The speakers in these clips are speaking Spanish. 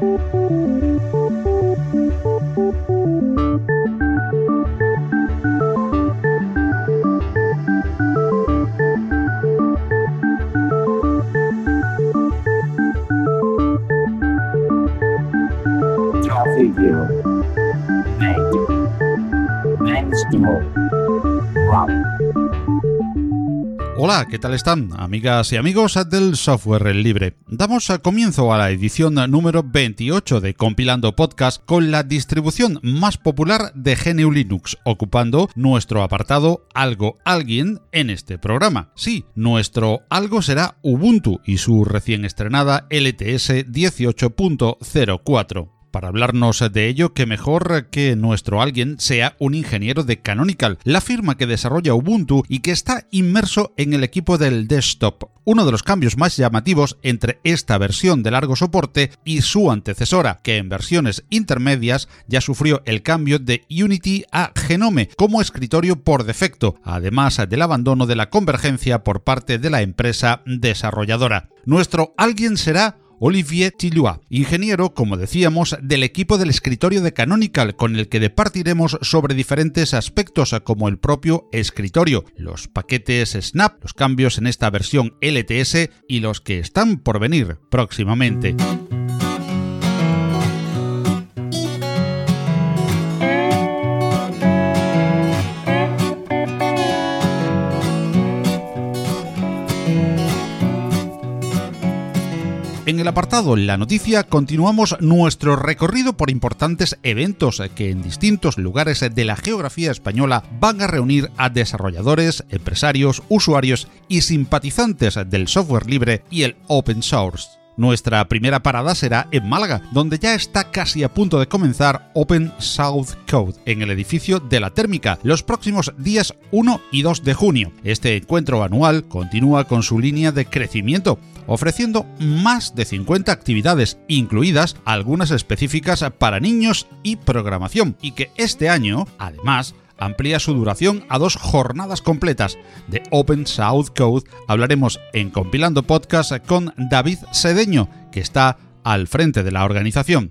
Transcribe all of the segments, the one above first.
Música Hola, ¿qué tal están, amigas y amigos del software libre? Damos comienzo a la edición número 28 de Compilando Podcast con la distribución más popular de GNU Linux, ocupando nuestro apartado Algo Alguien en este programa. Sí, nuestro algo será Ubuntu y su recién estrenada LTS 18.04 para hablarnos de ello, que mejor que nuestro alguien sea un ingeniero de Canonical, la firma que desarrolla Ubuntu y que está inmerso en el equipo del desktop. Uno de los cambios más llamativos entre esta versión de largo soporte y su antecesora, que en versiones intermedias ya sufrió el cambio de Unity a Genome como escritorio por defecto, además del abandono de la convergencia por parte de la empresa desarrolladora. Nuestro alguien será Olivier Tillois, ingeniero, como decíamos, del equipo del escritorio de Canonical, con el que departiremos sobre diferentes aspectos como el propio escritorio, los paquetes Snap, los cambios en esta versión LTS y los que están por venir próximamente. El apartado La Noticia continuamos nuestro recorrido por importantes eventos que en distintos lugares de la geografía española van a reunir a desarrolladores, empresarios, usuarios y simpatizantes del software libre y el open source. Nuestra primera parada será en Málaga, donde ya está casi a punto de comenzar Open South Code en el edificio de la térmica los próximos días 1 y 2 de junio. Este encuentro anual continúa con su línea de crecimiento, ofreciendo más de 50 actividades, incluidas algunas específicas para niños y programación, y que este año, además, amplía su duración a dos jornadas completas. De Open South Code hablaremos en Compilando Podcast con David Sedeño, que está al frente de la organización.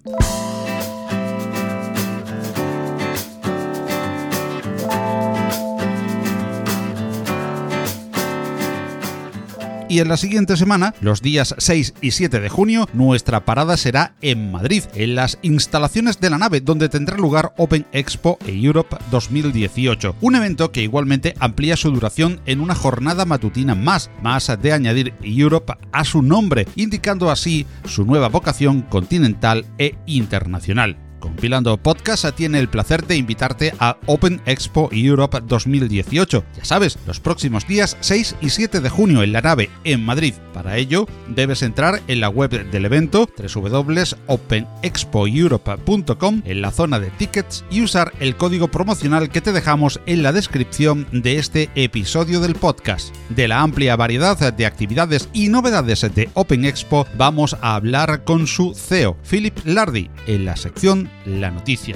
Y en la siguiente semana, los días 6 y 7 de junio, nuestra parada será en Madrid, en las instalaciones de la nave donde tendrá lugar Open Expo Europe 2018, un evento que igualmente amplía su duración en una jornada matutina más, más de añadir Europe a su nombre, indicando así su nueva vocación continental e internacional. Compilando Podcast tiene el placer de invitarte a Open Expo Europe 2018. Ya sabes, los próximos días 6 y 7 de junio en la nave en Madrid. Para ello, debes entrar en la web del evento www.openexpoeurope.com en la zona de tickets y usar el código promocional que te dejamos en la descripción de este episodio del podcast. De la amplia variedad de actividades y novedades de Open Expo vamos a hablar con su CEO, Philip Lardy, en la sección la noticia.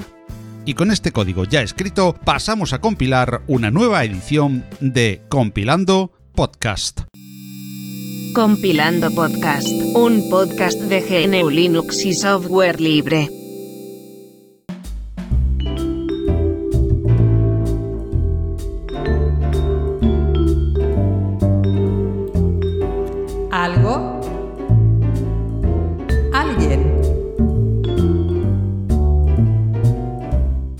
Y con este código ya escrito pasamos a compilar una nueva edición de Compilando Podcast. Compilando Podcast, un podcast de GNU Linux y software libre.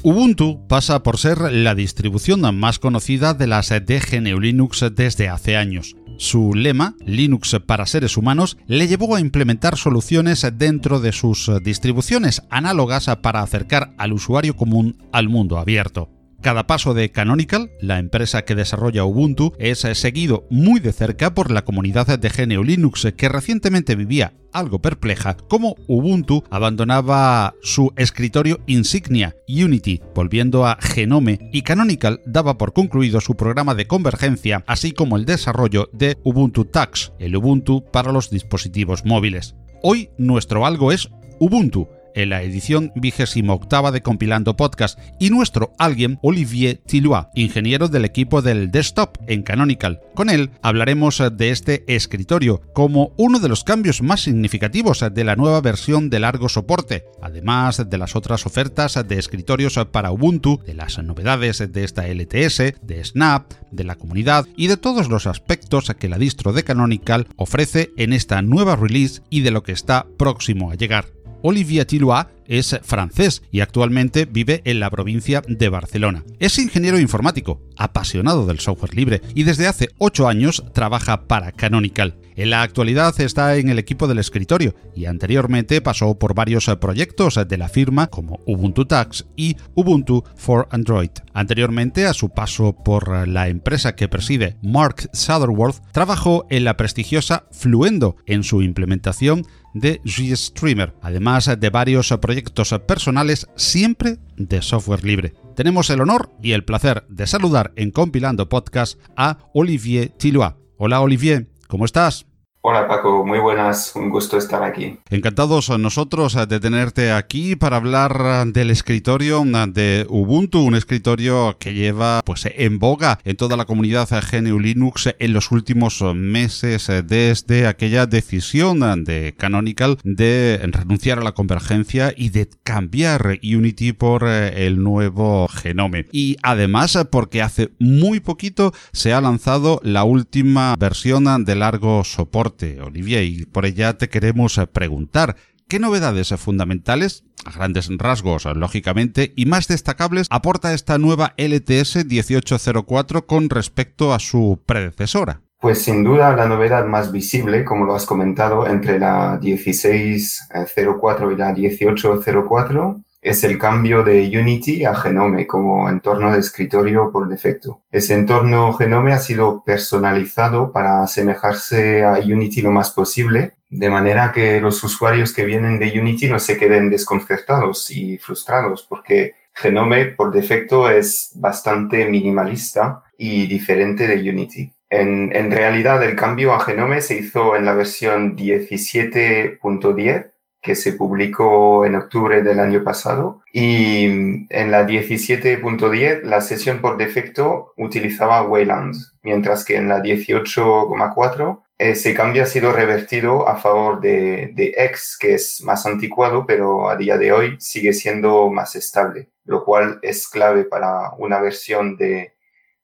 Ubuntu pasa por ser la distribución más conocida de las de GNU Linux desde hace años. Su lema, Linux para seres humanos, le llevó a implementar soluciones dentro de sus distribuciones análogas para acercar al usuario común al mundo abierto. Cada paso de Canonical, la empresa que desarrolla Ubuntu, es seguido muy de cerca por la comunidad de GNU Linux que recientemente vivía algo perpleja cómo Ubuntu abandonaba su escritorio insignia Unity, volviendo a Genome, y Canonical daba por concluido su programa de convergencia, así como el desarrollo de Ubuntu Tax, el Ubuntu para los dispositivos móviles. Hoy nuestro algo es Ubuntu, en la edición vigésima octava de Compilando Podcast y nuestro alguien Olivier Tillois, ingeniero del equipo del desktop en Canonical. Con él hablaremos de este escritorio como uno de los cambios más significativos de la nueva versión de largo soporte, además de las otras ofertas de escritorios para Ubuntu, de las novedades de esta LTS, de Snap, de la comunidad y de todos los aspectos que la distro de Canonical ofrece en esta nueva release y de lo que está próximo a llegar. Olivier Tillois es francés y actualmente vive en la provincia de Barcelona. Es ingeniero informático, apasionado del software libre y desde hace 8 años trabaja para Canonical. En la actualidad está en el equipo del escritorio y anteriormente pasó por varios proyectos de la firma como Ubuntu Tax y Ubuntu for Android. Anteriormente a su paso por la empresa que preside Mark Sutherworth, trabajó en la prestigiosa Fluendo en su implementación de GStreamer, además de varios proyectos personales siempre de software libre. Tenemos el honor y el placer de saludar en Compilando Podcast a Olivier Tillois. Hola Olivier, ¿cómo estás? Hola Paco, muy buenas, un gusto estar aquí. Encantados nosotros de tenerte aquí para hablar del escritorio de Ubuntu, un escritorio que lleva pues en boga en toda la comunidad GNU Linux en los últimos meses desde aquella decisión de Canonical de renunciar a la convergencia y de cambiar Unity por el nuevo Genome. Y además porque hace muy poquito se ha lanzado la última versión de largo soporte Olivier, y por ella te queremos preguntar, ¿qué novedades fundamentales, a grandes rasgos, lógicamente, y más destacables aporta esta nueva LTS 1804 con respecto a su predecesora? Pues sin duda la novedad más visible, como lo has comentado, entre la 1604 y la 1804 es el cambio de Unity a Genome como entorno de escritorio por defecto. Ese entorno Genome ha sido personalizado para asemejarse a Unity lo más posible, de manera que los usuarios que vienen de Unity no se queden desconcertados y frustrados, porque Genome por defecto es bastante minimalista y diferente de Unity. En, en realidad el cambio a Genome se hizo en la versión 17.10 que se publicó en octubre del año pasado. Y en la 17.10 la sesión por defecto utilizaba Wayland, mientras que en la 18.4 ese cambio ha sido revertido a favor de, de X, que es más anticuado, pero a día de hoy sigue siendo más estable, lo cual es clave para una versión de,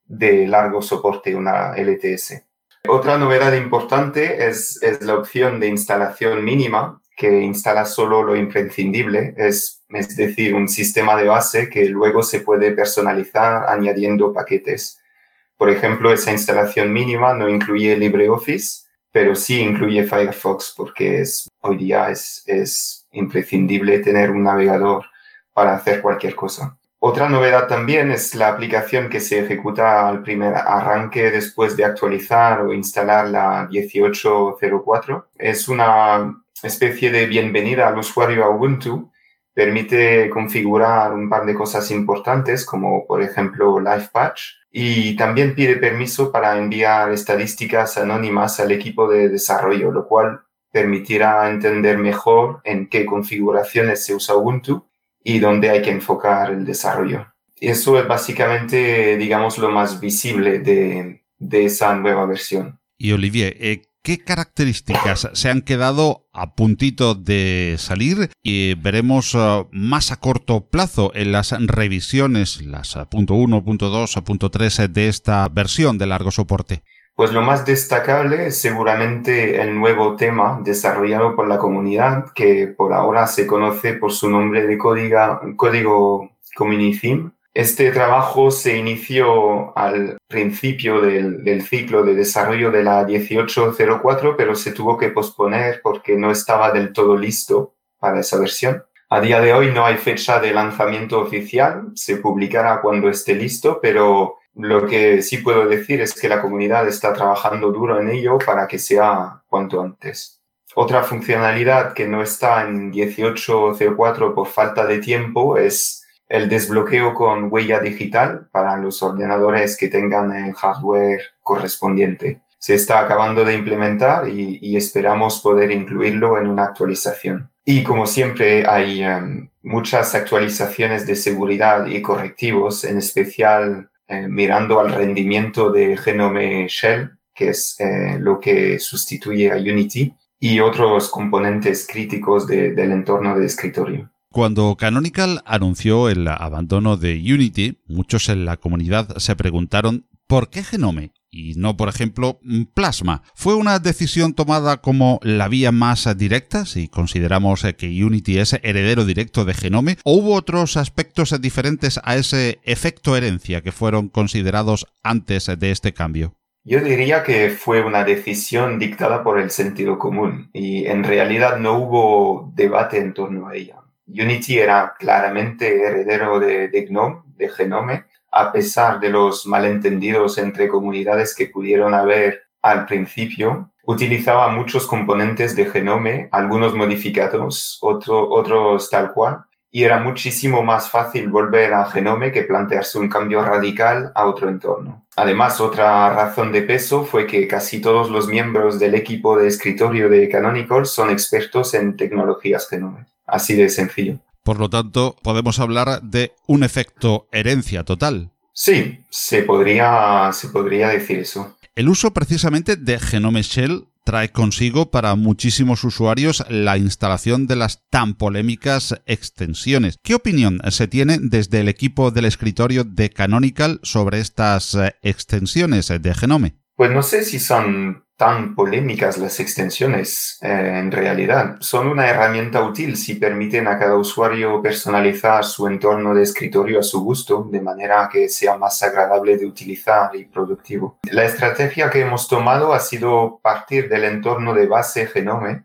de largo soporte, una LTS. Otra novedad importante es, es la opción de instalación mínima, que instala solo lo imprescindible, es, es decir, un sistema de base que luego se puede personalizar añadiendo paquetes. Por ejemplo, esa instalación mínima no incluye LibreOffice, pero sí incluye Firefox porque es, hoy día es, es imprescindible tener un navegador para hacer cualquier cosa. Otra novedad también es la aplicación que se ejecuta al primer arranque después de actualizar o instalar la 1804. Es una especie de bienvenida al usuario a Ubuntu, permite configurar un par de cosas importantes como por ejemplo Live Patch y también pide permiso para enviar estadísticas anónimas al equipo de desarrollo, lo cual permitirá entender mejor en qué configuraciones se usa Ubuntu y dónde hay que enfocar el desarrollo. Eso es básicamente, digamos, lo más visible de, de esa nueva versión. Y Olivier, eh, ¿Qué características se han quedado a puntito de salir y veremos uh, más a corto plazo en las revisiones, las uh, punto .1, punto .2, punto .3 de esta versión de largo soporte? Pues lo más destacable es seguramente el nuevo tema desarrollado por la comunidad, que por ahora se conoce por su nombre de código, código Community Theme, este trabajo se inició al principio del, ciclo de desarrollo de la 1804, pero se tuvo que posponer porque no estaba del todo listo para esa versión. A día de hoy no hay fecha de lanzamiento oficial, se publicará cuando esté listo, pero lo que sí puedo decir es que la comunidad está trabajando duro en ello para que sea cuanto antes. Otra funcionalidad que no está en 1804 por falta de tiempo es el desbloqueo con huella digital para los ordenadores que tengan el hardware correspondiente. se está acabando de implementar y, esperamos poder incluirlo en una actualización. Y como siempre hay em, muchas actualizaciones de seguridad y correctivos, en especial eh, mirando al rendimiento de Genome Shell, que es eh, lo que sustituye a Unity, y otros componentes críticos del entorno de escritorio. Cuando Canonical anunció el abandono de Unity, muchos en la comunidad se preguntaron ¿por qué Genome? y no, por ejemplo, Plasma. ¿Fue una decisión tomada como la vía más directa, si consideramos que Unity es heredero directo de Genome, o hubo otros aspectos diferentes a ese efecto herencia que fueron considerados antes de este cambio? Yo diría que fue una decisión dictada por el sentido común y en realidad no hubo debate en torno a ella. Unity era claramente heredero de, GNOME, de Genome, a pesar de los malentendidos entre comunidades que pudieron haber al principio. Utilizaba muchos componentes de Genome, algunos modificados, otros tal cual, y era muchísimo más fácil volver a Genome que plantearse un cambio radical a otro entorno. Además, otra razón de peso fue que casi todos los miembros del equipo de escritorio de Canonical son expertos en tecnologías Genome. Así de sencillo. Por lo tanto, podemos hablar de un efecto herencia total. Sí, se podría, se podría decir eso. El uso precisamente de Genome Shell trae consigo para muchísimos usuarios la instalación de las tan polémicas extensiones. ¿Qué opinión se tiene desde el equipo del escritorio de Canonical sobre estas eh, extensiones de Genome? Pues no sé si son tan polémicas las extensiones eh, en realidad. Son una herramienta útil si permiten a cada usuario personalizar su entorno de escritorio a su gusto, de manera que sea más agradable de utilizar y productivo. La estrategia que hemos tomado ha sido partir del entorno de base Genome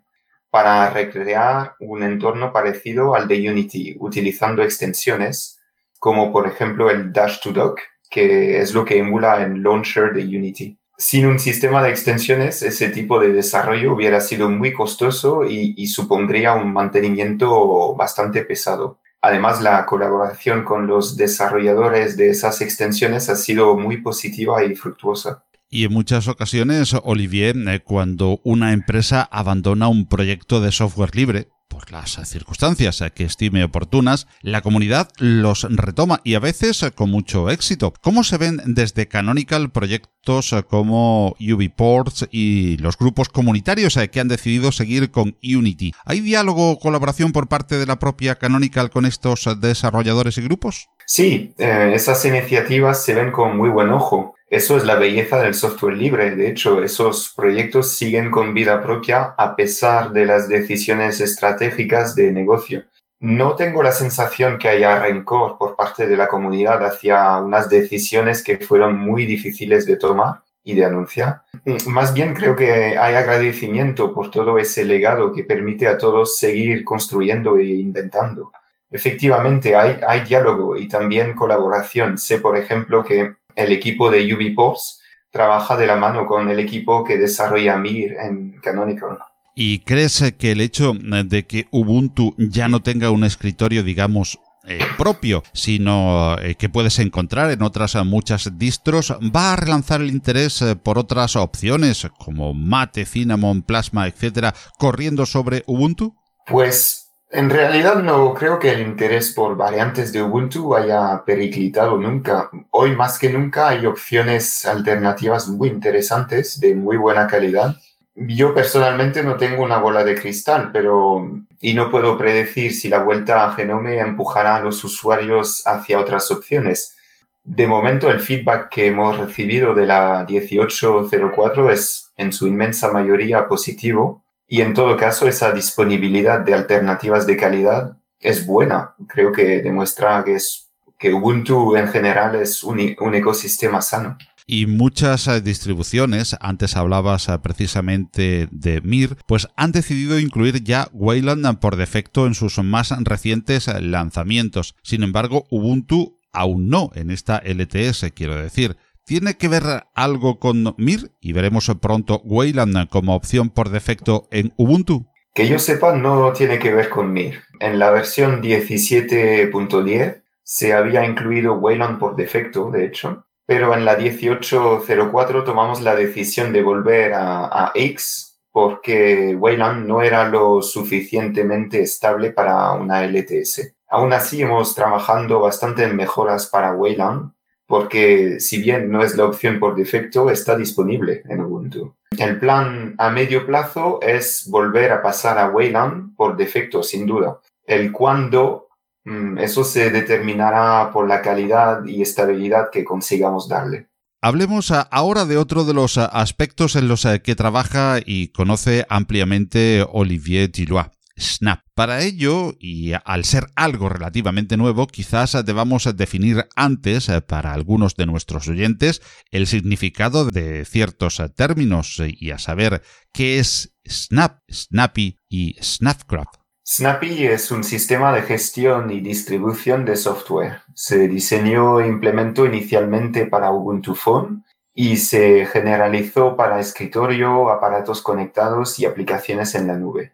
para recrear un entorno parecido al de Unity, utilizando extensiones como por ejemplo el Dash to Dock, que es lo que emula el launcher de Unity sin un sistema de extensiones, ese tipo de desarrollo hubiera sido muy costoso y, supondría un mantenimiento bastante pesado. Además, la colaboración con los desarrolladores de esas extensiones ha sido muy positiva y fructuosa. Y en muchas ocasiones, Olivier, eh, cuando una empresa abandona un proyecto de software libre, por las circunstancias que estime oportunas, la comunidad los retoma y a veces con mucho éxito. ¿Cómo se ven desde Canonical proyectos como UbiPorts y los grupos comunitarios que han decidido seguir con Unity? ¿Hay diálogo o colaboración por parte de la propia Canonical con estos desarrolladores y grupos? Sí, eh, esas iniciativas se ven con muy buen ojo. Eso es la belleza del software libre. De hecho, esos proyectos siguen con vida propia a pesar de las decisiones estratégicas de negocio. No tengo la sensación que haya rencor por parte de la comunidad hacia unas decisiones que fueron muy difíciles de tomar y de anunciar. Más bien creo que hay agradecimiento por todo ese legado que permite a todos seguir construyendo e inventando. Efectivamente, hay, hay diálogo y también colaboración. Sé, por ejemplo, que el equipo de UbiPops trabaja de la mano con el equipo que desarrolla Mir en Canonical. ¿Y crees que el hecho de que Ubuntu ya no tenga un escritorio, digamos, eh, propio, sino eh, que puedes encontrar en otras muchas distros, va a relanzar el interés eh, por otras opciones como Mate, Cinnamon, Plasma, etcétera, corriendo sobre Ubuntu? Pues en realidad no creo que el interés por variantes de Ubuntu haya periclitado nunca. Hoy más que nunca hay opciones alternativas muy interesantes, de muy buena calidad. Yo personalmente no tengo una bola de cristal, pero y no puedo predecir si la vuelta a Genome empujará a los usuarios hacia otras opciones. De momento el feedback que hemos recibido de la 1804 es en su inmensa mayoría positivo y en todo caso, esa disponibilidad de alternativas de calidad es buena. Creo que demuestra que, es, que Ubuntu en general es un, ecosistema sano. Y muchas eh, distribuciones, antes hablabas eh, precisamente de Mir, pues han decidido incluir ya Wayland por defecto en sus más recientes eh, lanzamientos. Sin embargo, Ubuntu aún no en esta LTS, quiero decir. ¿Tiene que ver algo con Mir? Y veremos pronto Wayland como opción por defecto en Ubuntu. Que yo sepa, no tiene que ver con Mir. En la versión 17.10 se había incluido Wayland por defecto, de hecho. pero en la 1804 tomamos la decisión de volver a, X porque Wayland no era lo suficientemente estable para una LTS. Aún así, hemos trabajando bastante en mejoras para Wayland, porque si bien no es la opción por defecto, está disponible en Ubuntu. El plan a medio plazo es volver a pasar a Wayland por defecto, sin duda. El cuándo, mm, eso se determinará por la calidad y estabilidad que consigamos darle. Hablemos ahora de otro de los aspectos en los que trabaja y conoce ampliamente Olivier Gillois. Snap. Para ello, y al ser algo relativamente nuevo, quizás debamos definir antes, eh, para algunos de nuestros oyentes, el significado de ciertos términos y a saber qué es Snap, Snappy y Snapcraft. Snappy es un sistema de gestión y distribución de software. Se diseñó e implementó inicialmente para Ubuntu Phone y se generalizó para escritorio, aparatos conectados y aplicaciones en la nube.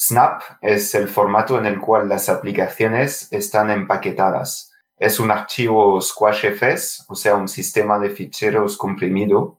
Snap es el formato en el cual las aplicaciones están empaquetadas. Es un archivo SquashFS, o sea, un sistema de ficheros comprimido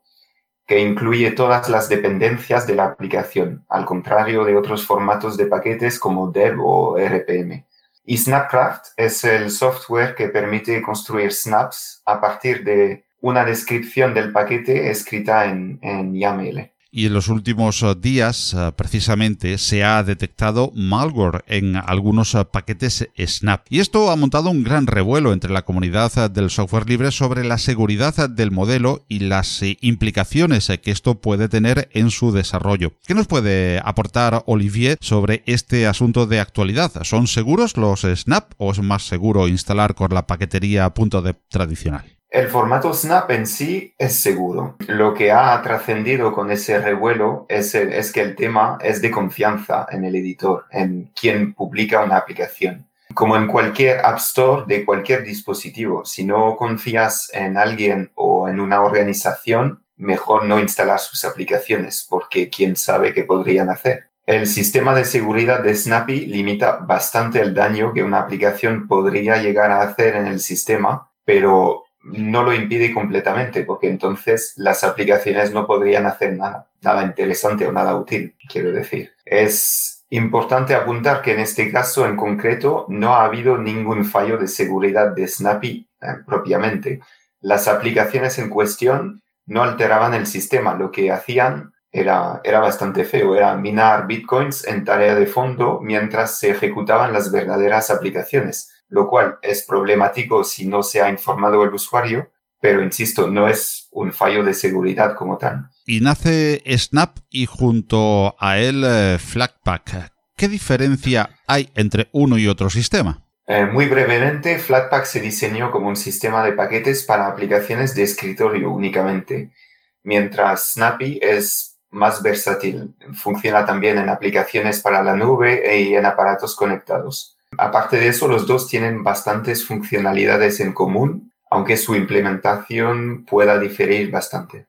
que incluye todas las dependencias de la aplicación, al contrario de otros formatos de paquetes como DEV o RPM. Y Snapcraft es el software que permite construir snaps a partir de una descripción del paquete escrita en, en YAML y en los últimos eh, días eh, precisamente se ha detectado malware en algunos eh, paquetes Snap. Y esto ha montado un gran revuelo entre la comunidad del software libre sobre la seguridad del modelo y las implicaciones que esto puede tener en su desarrollo. ¿Qué nos puede aportar Olivier sobre este asunto de actualidad? ¿Son seguros los Snap o es más seguro instalar con la paquetería .deb tradicional? El formato Snap en sí es seguro. Lo que ha trascendido con ese revuelo es, que el tema es de confianza en el editor, en quien publica una aplicación. Como en cualquier App Store de cualquier dispositivo, si no confías en alguien o en una organización, mejor no instalar sus aplicaciones, porque quién sabe qué podrían hacer. El sistema de seguridad de Snappy limita bastante el daño que una aplicación podría llegar a hacer en el sistema, pero no lo impide completamente, porque entonces las aplicaciones no podrían hacer nada, nada interesante o nada útil, quiero decir. Es importante apuntar que en este caso en concreto no ha habido ningún fallo de seguridad de Snappy eh, propiamente. Las aplicaciones en cuestión no alteraban el sistema, lo que hacían era, era bastante feo, era minar bitcoins en tarea de fondo mientras se ejecutaban las verdaderas aplicaciones lo cual es problemático si no se ha informado el usuario, pero insisto, no es un fallo de seguridad como tal. Y nace Snap y junto a él eh, Flatpak. ¿Qué diferencia hay entre uno y otro sistema? Eh, muy brevemente, Flatpak se diseñó como un sistema de paquetes para aplicaciones de escritorio únicamente, mientras Snappy es más versátil. Funciona también en aplicaciones para la nube y en aparatos conectados. Aparte de eso, los dos tienen bastantes funcionalidades en común, aunque su implementación pueda diferir bastante.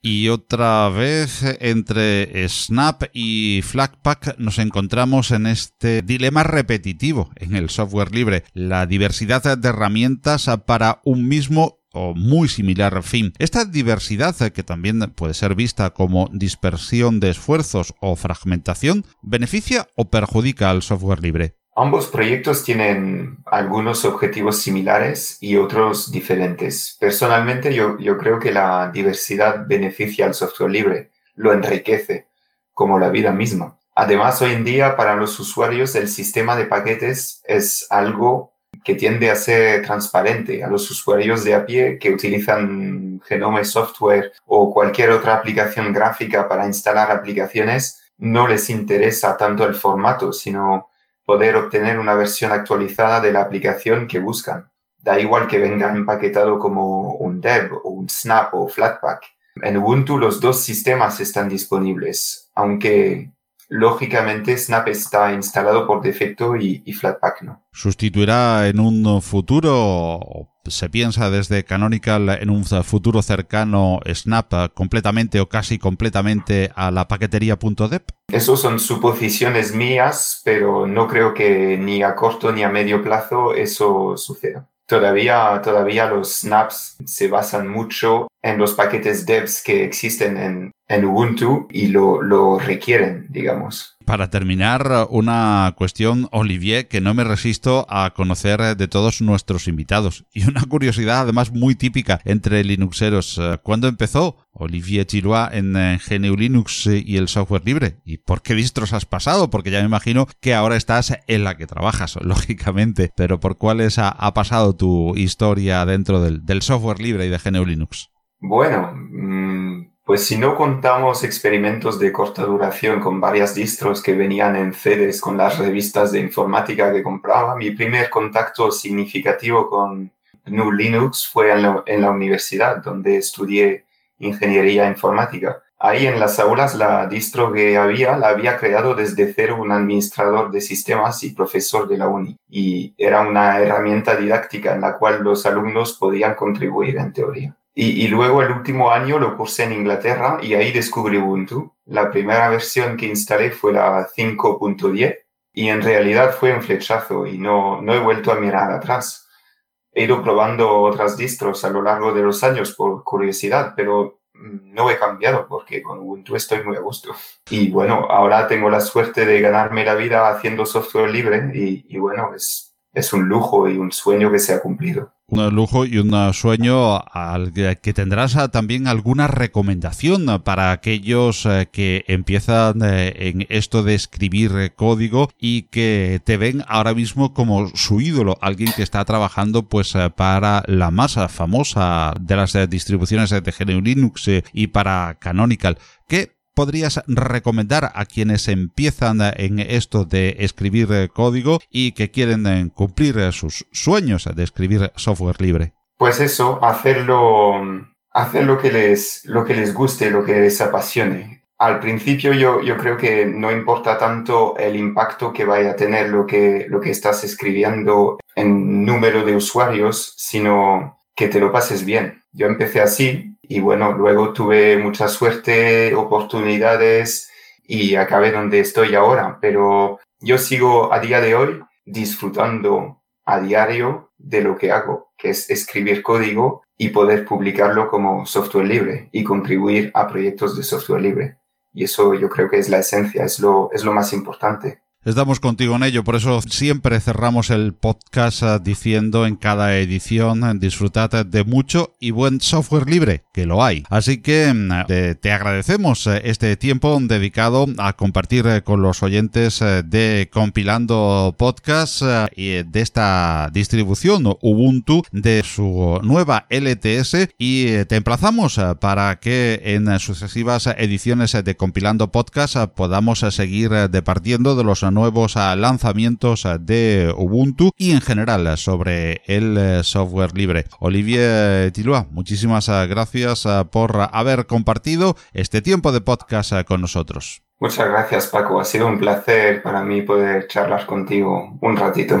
Y otra vez entre Snap y Flatpak nos encontramos en este dilema repetitivo en el software libre, la diversidad de herramientas para un mismo o muy similar fin. Esta diversidad, que también puede ser vista como dispersión de esfuerzos o fragmentación, beneficia o perjudica al software libre. Ambos proyectos tienen algunos objetivos similares y otros diferentes. Personalmente yo, creo que la diversidad beneficia al software libre, lo enriquece, como la vida misma. Además, hoy en día para los usuarios el sistema de paquetes es algo que tiende a ser transparente. A los usuarios de a pie que utilizan Genome Software o cualquier otra aplicación gráfica para instalar aplicaciones, no les interesa tanto el formato, sino poder obtener una versión actualizada de la aplicación que buscan. Da igual que venga empaquetado como un Dev o un Snap o Flatpak. En Ubuntu los dos sistemas están disponibles, aunque lógicamente Snap está instalado por defecto y, Flatpak no. ¿Sustituirá en un futuro, se piensa desde Canonical, en un futuro cercano Snap completamente o casi completamente a la paquetería .deb? Eso son suposiciones mías, pero no creo que ni a corto ni a medio plazo eso suceda. Todavía, todavía los snaps se basan mucho en los paquetes devs que existen en, en Ubuntu y lo, lo requieren, digamos. Para terminar, una cuestión, Olivier, que no me resisto a conocer de todos nuestros invitados. Y una curiosidad, además, muy típica entre Linuxeros. ¿Cuándo empezó Olivier Chiroa en GNU Linux y el software libre? ¿Y por qué distros has pasado? Porque ya me imagino que ahora estás en la que trabajas, lógicamente. Pero ¿por cuáles ha, ha pasado tu historia dentro del, del, software libre y de GNU Linux? Bueno, mmm pues si no contamos experimentos de corta duración con varias distros que venían en CDs con las revistas de informática que compraba, mi primer contacto significativo con GNU Linux fue en la, en la universidad, donde estudié ingeniería informática. Ahí en las aulas la distro que había la había creado desde cero un administrador de sistemas y profesor de la uni. Y era una herramienta didáctica en la cual los alumnos podían contribuir en teoría. Y, luego el último año lo cursé en Inglaterra y ahí descubrí Ubuntu. La primera versión que instalé fue la 5.10 y en realidad fue un flechazo y no, no he vuelto a mirar atrás. He ido probando otras distros a lo largo de los años por curiosidad, pero no he cambiado porque con Ubuntu estoy muy a gusto. Y bueno, ahora tengo la suerte de ganarme la vida haciendo software libre y, y bueno, es, es un lujo y un sueño que se ha cumplido un lujo y un sueño al que tendrás también alguna recomendación para aquellos eh, que empiezan eh, en esto de escribir código y que te ven ahora mismo como su ídolo, alguien que está trabajando pues eh, para la masa famosa de las distribuciones de GNU Linux y para Canonical. ¿Qué podrías recomendar a quienes empiezan en esto de escribir código y que quieren cumplir sus sueños de escribir software libre? Pues eso, hacerlo, hacer lo que les, lo que les guste, lo que les apasione. Al principio yo, yo creo que no importa tanto el impacto que vaya a tener lo que, lo que estás escribiendo en número de usuarios, sino que te lo pases bien. Yo empecé así, y bueno, luego tuve mucha suerte, oportunidades y acabé donde estoy ahora. Pero yo sigo a día de hoy disfrutando a diario de lo que hago, que es escribir código y poder publicarlo como software libre y contribuir a proyectos de software libre. Y eso yo creo que es la esencia, es lo, es lo más importante. Estamos contigo en ello, por eso siempre cerramos el podcast eh, diciendo en cada edición eh, disfrutad de mucho y buen software libre, que lo hay. Así que mm, te, agradecemos eh, este tiempo dedicado a compartir con los oyentes de Compilando Podcast y de esta distribución Ubuntu de su nueva LTS y te emplazamos para que en sucesivas ediciones de Compilando Podcast podamos seguir departiendo de los nuevos ah, lanzamientos ah, de Ubuntu y en general sobre el eh, software libre. Olivier Tilua, muchísimas ah, gracias por haber compartido este tiempo de podcast con nosotros. Muchas gracias Paco, ha sido un placer para mí poder charlar contigo un ratito.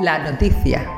La noticia.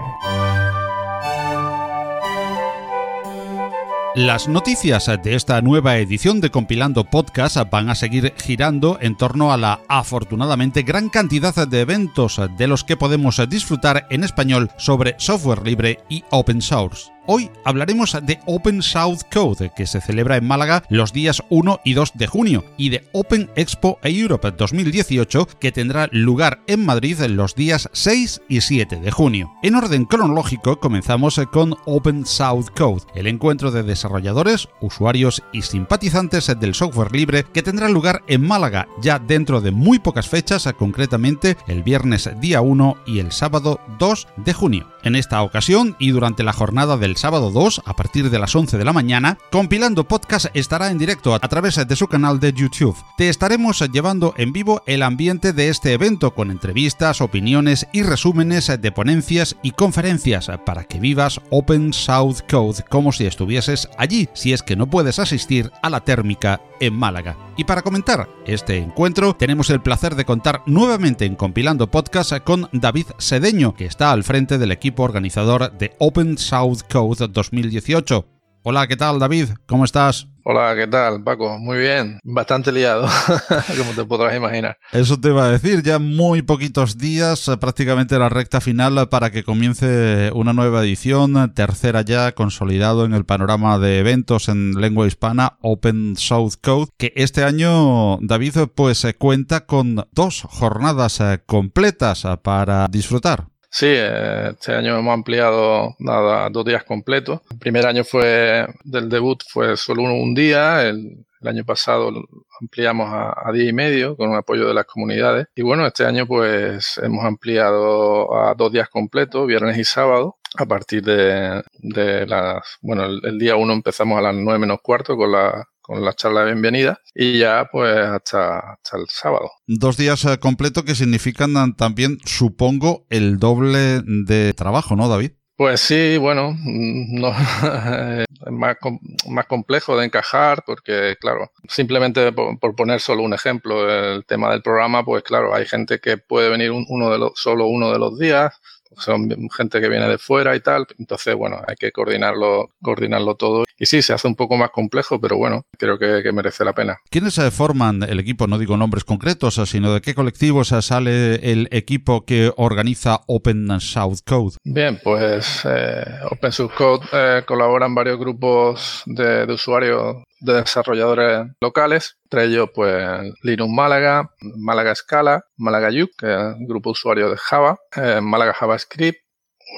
Las noticias de esta nueva edición de Compilando Podcast van a seguir girando en torno a la afortunadamente gran cantidad de eventos de los que podemos disfrutar en español sobre software libre y open source. Hoy hablaremos de Open South Code, que se celebra en Málaga los días 1 y 2 de junio, y de Open Expo Europe 2018, que tendrá lugar en Madrid los días 6 y 7 de junio. En orden cronológico, comenzamos con Open South Code, el encuentro de desarrolladores, usuarios y simpatizantes del software libre que tendrá lugar en Málaga ya dentro de muy pocas fechas, concretamente el viernes día 1 y el sábado 2 de junio. En esta ocasión y durante la jornada del sábado 2 a partir de las 11 de la mañana, Compilando Podcast estará en directo a través de su canal de YouTube. Te estaremos llevando en vivo el ambiente de este evento con entrevistas, opiniones y resúmenes de ponencias y conferencias para que vivas Open South Code como si estuvieses allí, si es que no puedes asistir a la térmica en Málaga. Y para comentar este encuentro, tenemos el placer de contar nuevamente en Compilando Podcast con David Sedeño, que está al frente del equipo organizador de Open South Code 2018. Hola, ¿qué tal David? ¿Cómo estás? Hola, ¿qué tal, Paco? Muy bien, bastante liado, como te podrás imaginar. Eso te iba a decir, ya muy poquitos días, eh, prácticamente la recta final para que comience una nueva edición, tercera ya, consolidado en el panorama de eventos en lengua hispana, Open South Code, que este año, David, pues se cuenta con dos jornadas eh, completas eh, para disfrutar. Sí, eh, este año hemos ampliado nada, dos días completos. El primer año fue del debut fue solo un, día. El, año pasado ampliamos a, día y medio con un apoyo de las comunidades. Y bueno, este año pues hemos ampliado a dos días completos, viernes y sábado. A partir de, las, bueno, el, día uno empezamos a las nueve menos cuarto con la, con la charla de bienvenida y ya pues hasta, hasta el sábado. Dos días eh, completos que significan también, supongo, el doble de trabajo, ¿no, David? Pues sí, bueno, mm, no, es más, más complejo de encajar porque, claro, simplemente por, poner solo un ejemplo, el tema del programa, pues claro, hay gente que puede venir uno de los, solo uno de los días, son gente que viene de fuera y tal, entonces, bueno, hay que coordinarlo, coordinarlo todo. Y sí, se hace un poco más complejo, pero bueno, creo que, merece la pena. ¿Quiénes se forman el equipo? No digo nombres concretos, sino de qué colectivos sale el equipo que organiza Open South Code. Bien, pues eh, Open South Code eh, colaboran varios grupos de, usuarios de desarrolladores locales, entre ellos pues Linux Málaga, Málaga Scala, Málaga Yuk, que es un grupo usuario de Java, eh, Málaga JavaScript,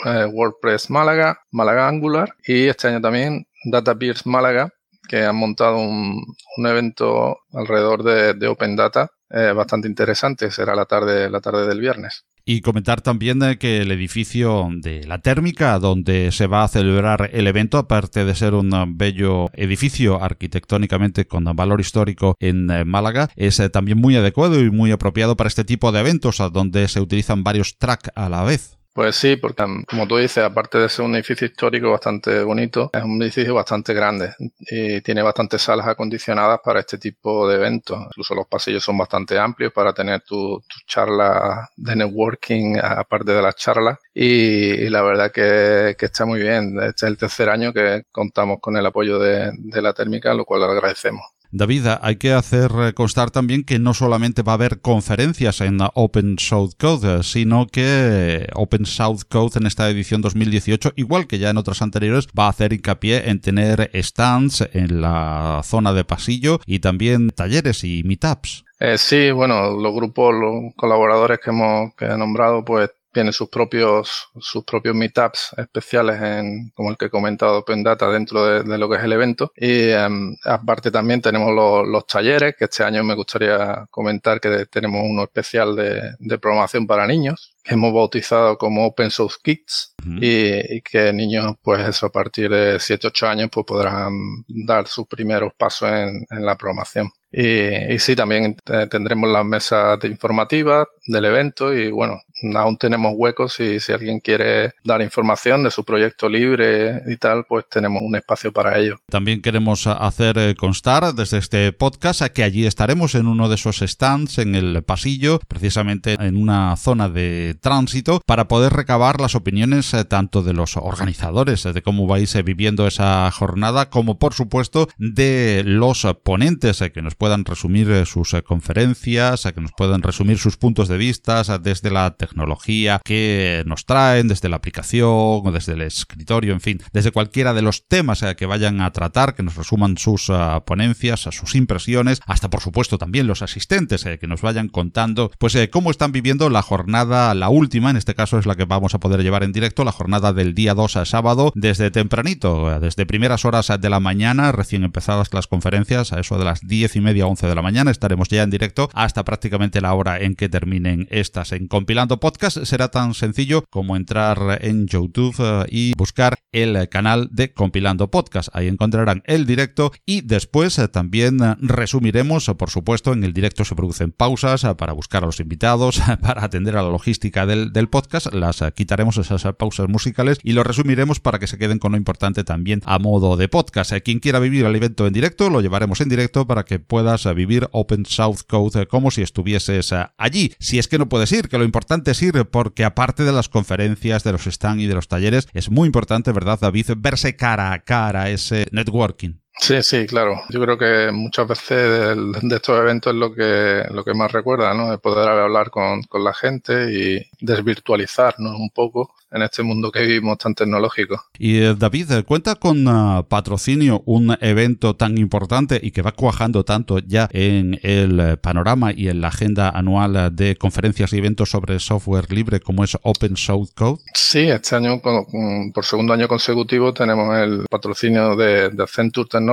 eh, WordPress Málaga, Málaga Angular y este año también DataPeers Málaga, que han montado un, evento alrededor de, Open Data eh, bastante interesante. Será la tarde, la tarde del viernes. Y comentar también que el edificio de la térmica, donde se va a celebrar el evento, aparte de ser un bello edificio arquitectónicamente con valor histórico en eh, Málaga, es eh, también muy adecuado y muy apropiado para este tipo de eventos, donde se utilizan varios tracks a la vez. Pues sí, porque como tú dices, aparte de ser un edificio histórico bastante bonito, es un edificio bastante grande y tiene bastantes salas acondicionadas para este tipo de eventos. Incluso los pasillos son bastante amplios para tener tus tu charlas de networking aparte de las charlas y, la verdad que, está muy bien. Este es el tercer año que contamos con el apoyo de, de la térmica, lo cual agradecemos. David, hay que hacer constar también que no solamente va a haber conferencias en Open South Code, sino que Open South Code en esta edición 2018, igual que ya en otras anteriores, va a hacer hincapié en tener stands en la zona de pasillo y también talleres y meetups. Eh, sí, bueno, los grupos, los colaboradores que hemos nombrado, pues tiene sus propios, sus propios meetups especiales, en, como el que he comentado, Open Data, dentro de, lo que es el evento. Y em, aparte también tenemos los, talleres, que este año me gustaría comentar que tenemos uno especial de, programación para niños, hemos bautizado como Open Source Kids, y, que niños, pues eso, a partir de 7-8 años, pues podrán dar sus primeros pasos en, en la programación. Y, y, sí, también tendremos las mesas informativas del evento y bueno, aún tenemos huecos y si alguien quiere dar información de su proyecto libre y tal, pues tenemos un espacio para ello. También queremos hacer eh, constar desde este podcast que allí estaremos en uno de esos stands en el pasillo, precisamente en una zona de tránsito, para poder recabar las opiniones eh, tanto de los organizadores de cómo vais eh, viviendo esa jornada, como por supuesto de los ponentes que nos puedan resumir eh, sus eh, conferencias, que nos puedan resumir sus puntos de vista desde la tecnología que nos traen, desde la aplicación o desde el escritorio, en fin, desde cualquiera de los temas eh, que vayan a tratar, que nos resuman sus ponencias, sus impresiones, hasta por supuesto también los asistentes que nos vayan contando pues cómo están viviendo la jornada la última, en este caso es la que vamos a poder llevar en directo, la jornada del día 2 a sábado, desde tempranito, desde primeras horas de la mañana, recién empezadas las conferencias, a eso de las 10 y media, 11 de la mañana, estaremos ya en directo hasta prácticamente la hora en que terminen estas. En Compilando Podcast será tan sencillo como entrar en YouTube eh, y buscar el canal de Compilando Podcast. Ahí encontrarán el directo y después eh, también eh, resumiremos, por supuesto, en el directo se producen pausas para buscar a los invitados, para atender a la logística del, podcast, las quitaremos esas pausas musicales y lo resumiremos para que se queden con lo importante también a modo de podcast. Quien quiera vivir el evento en directo, lo llevaremos en directo para que puedas vivir Open South Code como si estuvieses allí. Si es que no puedes ir, que lo importante es ir porque aparte de las conferencias, de los stands y de los talleres, es muy importante, ¿verdad, David? Verse cara a cara, ese networking. Sí, sí, claro. Yo creo que muchas veces de, estos eventos es lo que, lo que más recuerda, ¿no? De poder hablar con, con la gente y desvirtualizarnos un poco en este mundo que vivimos tan tecnológico. Y eh, David, eh, ¿cuenta con uh, patrocinio un evento tan importante y que va cuajando tanto ya en el eh, panorama y en la agenda anual de conferencias y eventos sobre software libre como es Open Source Code? Sí, este año por segundo año consecutivo tenemos el patrocinio de, de Accenture Technology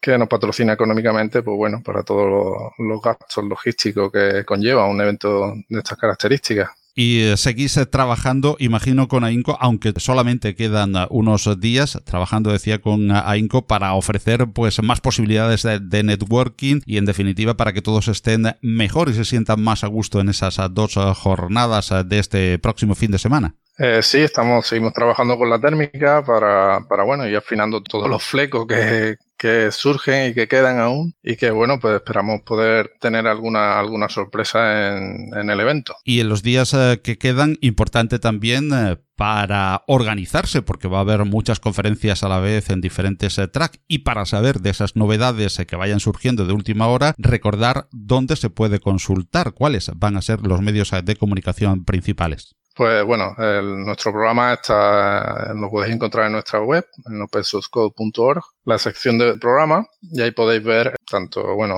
que nos patrocina económicamente, pues bueno, para todos los gastos logísticos que conlleva un evento de estas características y eh, seguís eh, trabajando, imagino, con AINCO, aunque solamente quedan eh, unos días trabajando, decía, con AINCO para ofrecer pues más posibilidades de, networking y en definitiva para que todos estén mejor y se sientan más a gusto en esas dos jornadas de este próximo fin de semana. Eh, sí, estamos, seguimos trabajando con la térmica para, para bueno, ir afinando todos los flecos que, que surgen y que quedan aún y que bueno pues esperamos poder tener alguna alguna sorpresa en, en el evento. Y en los días eh, que quedan importante también eh, para organizarse porque va a haber muchas conferencias a la vez en diferentes eh, tracks y para saber de esas novedades que vayan surgiendo de última hora recordar dónde se puede consultar cuáles van a ser los medios de comunicación principales pues bueno, nuestro programa está, lo podéis encontrar en nuestra web, en opensourcecode.org, la sección de programa, y ahí podéis ver tanto, bueno,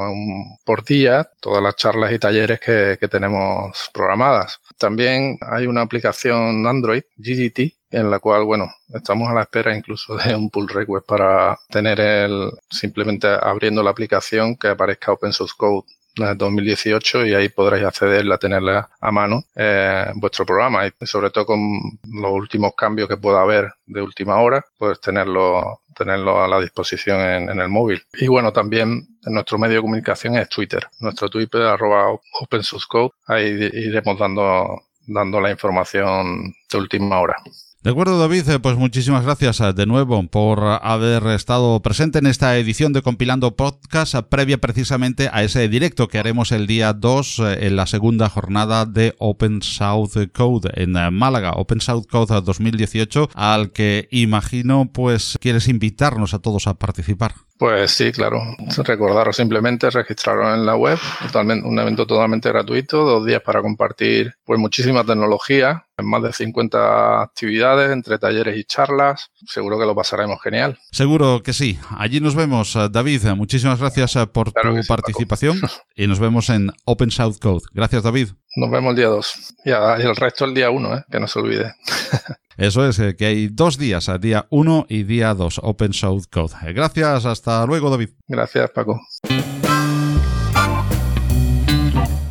por día, todas las charlas y talleres que, tenemos programadas. También hay una aplicación Android, GGT, en la cual, bueno, estamos a la espera incluso de un pull request para tener el, simplemente abriendo la aplicación que aparezca Open Source Code 2018 y ahí podréis acceder a tenerla a mano eh, en vuestro programa y sobre todo con los últimos cambios que pueda haber de última hora, pues tenerlo, tenerlo a la disposición en, el móvil. Y bueno, también en nuestro medio de comunicación es Twitter. Nuestro Twitter, arroba Open Source Code, ahí iremos dando, dando la información de última hora. De acuerdo, David, eh, pues muchísimas gracias eh, de nuevo por haber estado presente en esta edición de Compilando Podcast, eh, previa precisamente a ese directo que haremos el día 2 en la segunda jornada de Open South Code en Málaga, Open South Code 2018, al que imagino pues quieres invitarnos a todos a participar. Pues sí, claro. Recordaros simplemente registraros en la web, totalmente, un evento totalmente gratuito, dos días para compartir pues muchísima tecnología, más de 50 actividades entre talleres y charlas. Seguro que lo pasaremos genial. Seguro que sí. Allí nos vemos, eh, David. Muchísimas gracias eh, por tu participación y nos vemos en Open South Code. Gracias, David. Nos vemos el día 2 y el resto el día 1, ¿eh? que no se olvide. Eso es, eh, que hay dos días, día 1 y día 2, Open Source Code. Eh, gracias, hasta luego, David. Gracias, Paco.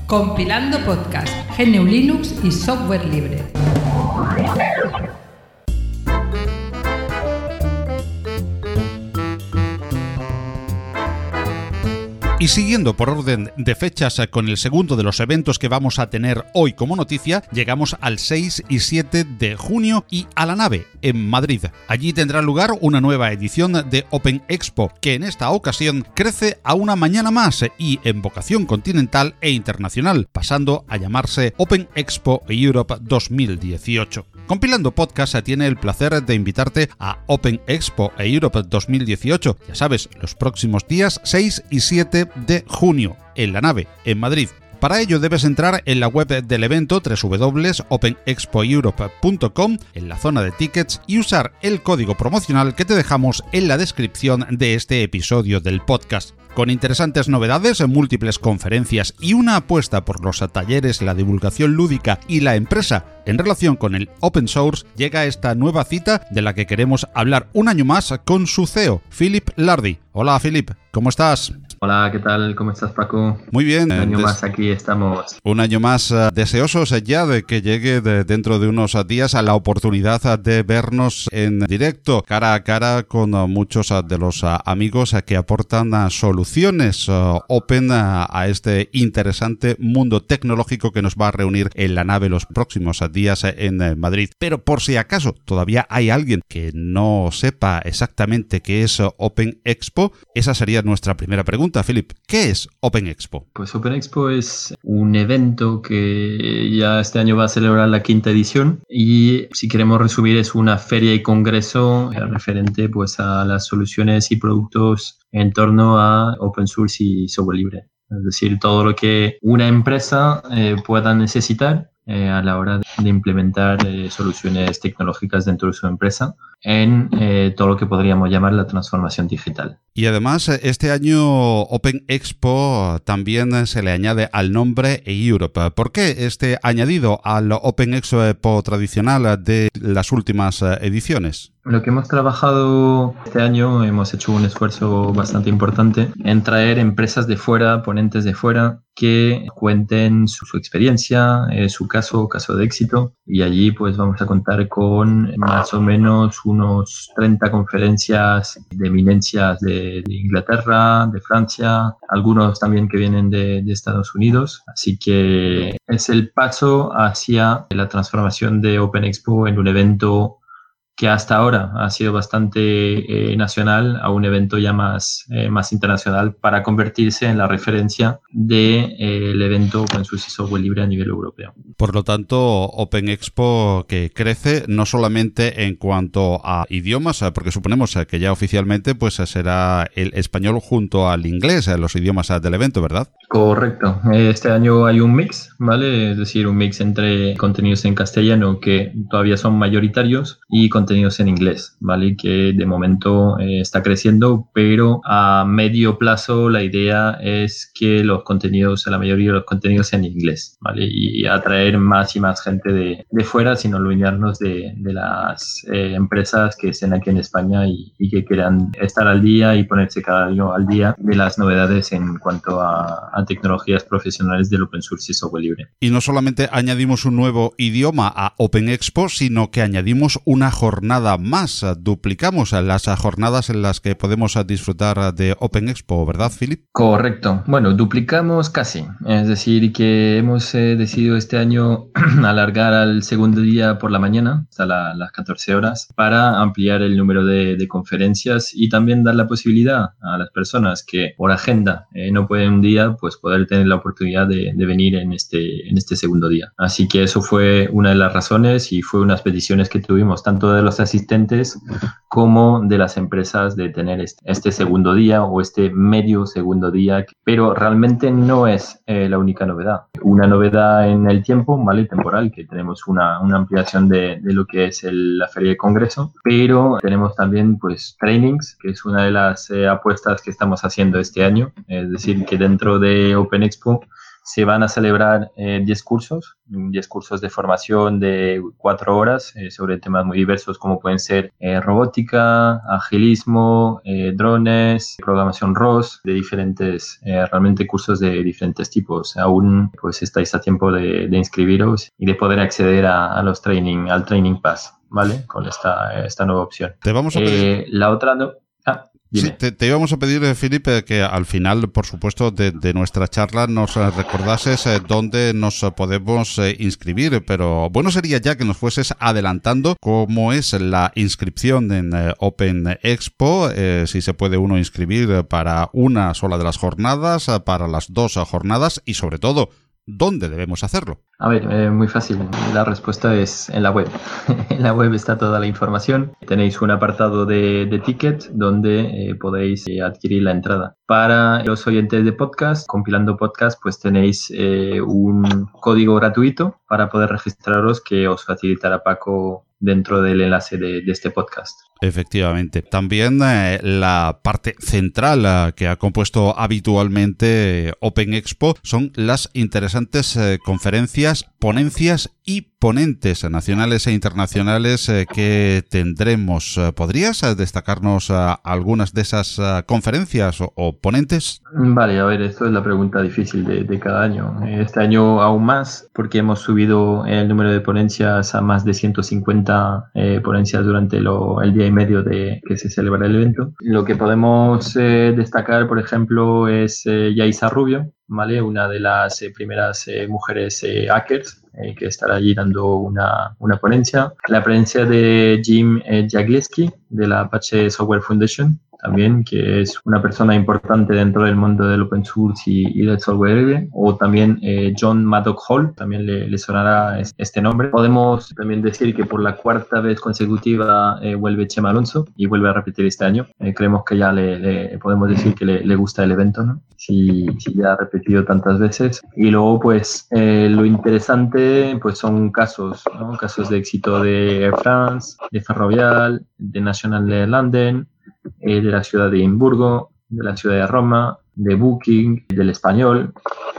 Compilando podcast, GNU Linux y software libre. Y siguiendo por orden de fechas con el segundo de los eventos que vamos a tener hoy como noticia, llegamos al 6 y 7 de junio y a la nave, en Madrid. Allí tendrá lugar una nueva edición de Open Expo, que en esta ocasión crece a una mañana más y en vocación continental e internacional, pasando a llamarse Open Expo Europe 2018. Compilando Podcast tiene el placer de invitarte a Open Expo e Europe 2018, ya sabes, los próximos días 6 y 7 de junio, en la nave, en Madrid. Para ello debes entrar en la web del evento www.openexpoeurope.com en la zona de tickets y usar el código promocional que te dejamos en la descripción de este episodio del podcast. Con interesantes novedades, múltiples conferencias y una apuesta por los talleres, la divulgación lúdica y la empresa en relación con el open source, llega esta nueva cita de la que queremos hablar un año más con su CEO, Philip Lardy. Hola Philip, ¿cómo estás? Hola, ¿qué tal? ¿Cómo estás, Paco? Muy bien. Un año más aquí estamos. Un año más uh, deseosos ya de que llegue de dentro de unos días a la oportunidad de vernos en directo, cara a cara, con muchos de los amigos que aportan soluciones open a este interesante mundo tecnológico que nos va a reunir en la nave los próximos días en Madrid. Pero por si acaso todavía hay alguien que no sepa exactamente qué es Open Expo, esa sería nuestra primera pregunta pregunta, Philip, ¿qué es Open Expo? Pues Open Expo es un evento que ya este año va a celebrar la quinta edición y si queremos resumir es una feria y congreso referente pues a las soluciones y productos en torno a open source y software libre. Es decir, todo lo que una empresa eh, pueda necesitar eh, a la hora de implementar eh, soluciones tecnológicas dentro de su empresa en eh, todo lo que podríamos llamar la transformación digital. Y además, este año Open Expo también se le añade al nombre Europe. ¿Por qué este añadido al Open Expo tradicional de las últimas ediciones? Lo que hemos trabajado este año, hemos hecho un esfuerzo bastante importante en traer empresas de fuera, ponentes de fuera, que cuenten su, experiencia, eh, su caso, caso de éxito. Y allí pues vamos a contar con más o menos unos 30 conferencias de eminencias de, Inglaterra, de Francia, algunos también que vienen de, de Estados Unidos. Así que es el paso hacia la transformación de Open Expo en un evento que hasta ahora ha sido bastante eh, nacional a un evento ya más, eh, más internacional para convertirse en la referencia del de, eh, evento y Software Libre a nivel europeo. Por lo tanto, Open Expo que crece no solamente en cuanto a idiomas, porque suponemos que ya oficialmente pues será el español junto al inglés, los idiomas del evento, ¿verdad? Correcto. Este año hay un mix, ¿vale? Es decir, un mix entre contenidos en castellano que todavía son mayoritarios y contenidos contenidos en inglés, ¿vale? Que de momento eh, está creciendo, pero a medio plazo la idea es que los contenidos, la mayoría de los contenidos sean en inglés, ¿vale? Y atraer más y más gente de, de fuera, sin olvidarnos de, de las eh, empresas que estén aquí en España y, y, que quieran estar al día y ponerse cada año al día de las novedades en cuanto a, a tecnologías profesionales del open source y software libre. Y no solamente añadimos un nuevo idioma a Open Expo, sino que añadimos una jornada jornada más. Duplicamos las jornadas en las que podemos disfrutar de Open Expo, ¿verdad, Philip? Correcto. Bueno, duplicamos casi. Es decir, que hemos eh, decidido este año alargar al segundo día por la mañana, hasta las 14 horas, para ampliar el número de, conferencias y también dar la posibilidad a las personas que por agenda eh, no pueden un día, pues poder tener la oportunidad de, de venir en este, en este segundo día. Así que eso fue una de las razones y fue unas peticiones que tuvimos tanto de los asistentes como de las empresas de tener este segundo día o este medio segundo día, pero realmente no es eh, la única novedad. Una novedad en el tiempo, ¿vale? Temporal, que tenemos una, una ampliación de, de, lo que es la feria de congreso, pero tenemos también pues trainings, que es una de las eh, apuestas que estamos haciendo este año, es decir, que dentro de Open Expo se van a celebrar 10 eh, cursos, 10 cursos de formación de 4 horas eh, sobre temas muy diversos como pueden ser eh, robótica, agilismo, drones, programación ROS, de diferentes, realmente cursos de diferentes tipos. Aún pues estáis a tiempo de, de inscribiros y de poder acceder a, a, los training, al Training Pass, ¿vale? Con esta, esta nueva opción. Te vamos a pedir... la otra... No, Sí, te, te, íbamos a pedir, Felipe, que al final, por supuesto, de, de nuestra charla nos recordases eh, dónde nos podemos eh, inscribir, pero bueno sería ya que nos fueses adelantando cómo es la inscripción en eh, Open Expo, eh, si se puede uno inscribir para una sola de las jornadas, para las dos jornadas y sobre todo ¿dónde debemos hacerlo? A ver, eh, muy fácil. La respuesta es en la web. en la web está toda la información. Tenéis un apartado de, ticket donde eh, podéis eh, adquirir la entrada. Para los oyentes de podcast, compilando podcast, pues tenéis un código gratuito para poder registraros que os facilitará Paco dentro del enlace de, este podcast. Efectivamente. También eh, la parte central eh, que ha compuesto habitualmente Open Expo son las interesantes eh, conferencias, ponencias y ponentes nacionales e internacionales eh, que tendremos. Eh, ¿Podrías eh, destacarnos algunas de esas conferencias o, ponentes? Vale, a ver, esto es la pregunta difícil de, cada año. Este año aún más, porque hemos subido el número de ponencias a más de 150 ponencias durante el día y medio de que se celebra el evento. Lo que podemos destacar, por ejemplo, es Yaisa Rubio, ¿vale? Una de las primeras mujeres hackers eh, que estará allí dando una, una, ponencia. La ponencia de Jim eh, Jagielski de la Apache Software Foundation, también, que es una persona importante dentro del mundo del open source y, del software libre, o también eh, John Maddock Hall, también le, sonará este nombre. Podemos también decir que por la cuarta vez consecutiva eh, vuelve Chema Alonso y vuelve a repetir este año. Eh, creemos que ya le, podemos decir que le, gusta el evento, ¿no? Si, si, ya ha repetido tantas veces. Y luego, pues, lo interesante, pues son casos, ¿no? Casos de éxito de Air France, de Ferrovial, de National London, eh, de la ciudad de Edimburgo, de la ciudad de Roma, de Booking, del español.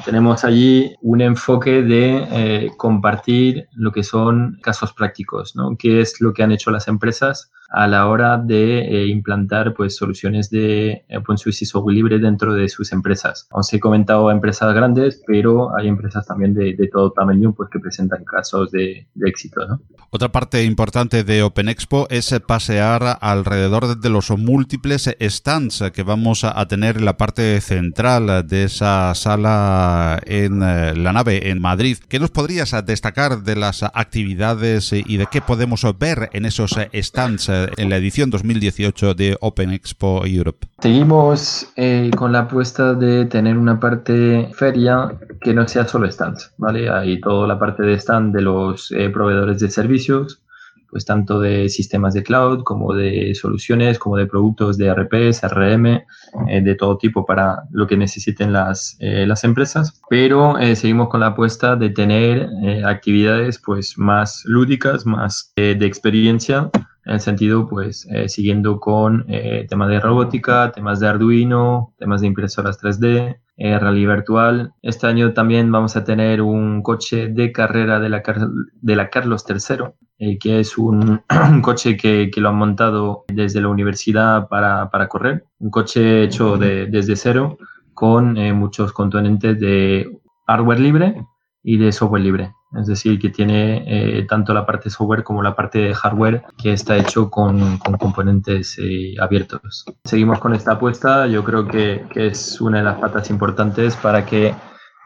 Tenemos allí un enfoque de eh, compartir lo que son casos prácticos, ¿no? ¿Qué es lo que han hecho las empresas a la hora de eh, implantar pues, soluciones de open source y software libre dentro de sus empresas. Os he comentado empresas grandes, pero hay empresas también de, todo tamaño pues, que presentan casos de, éxito. ¿no? Otra parte importante de Open Expo es pasear alrededor de los múltiples stands que vamos a tener en la parte central de esa sala en eh, la nave en Madrid. ¿Qué nos podrías destacar de las actividades y de qué podemos ver en esos stands en la edición 2018 de Open Expo Europe? Seguimos eh, con la apuesta de tener una parte feria que no sea solo stands, ¿vale? Hay toda la parte de stand de los eh, proveedores de servicios, pues tanto de sistemas de cloud como de soluciones, como de productos de RP, CRM, eh, de todo tipo para lo que necesiten las, las empresas. Pero seguimos con la apuesta de tener actividades pues más lúdicas, más de experiencia en el sentido, pues, eh, siguiendo con eh, temas de robótica, temas de Arduino, temas de impresoras 3D, eh, realidad virtual. Este año también vamos a tener un coche de carrera de la, de la Carlos III, que es un, coche que, que, lo han montado desde la universidad para, para correr. Un coche hecho de, desde cero con muchos componentes de hardware libre y de software libre es decir, que tiene eh, tanto la parte software como la parte hardware que está hecho con, componentes eh, abiertos. Seguimos con esta apuesta, yo creo que, es una de las patas importantes para que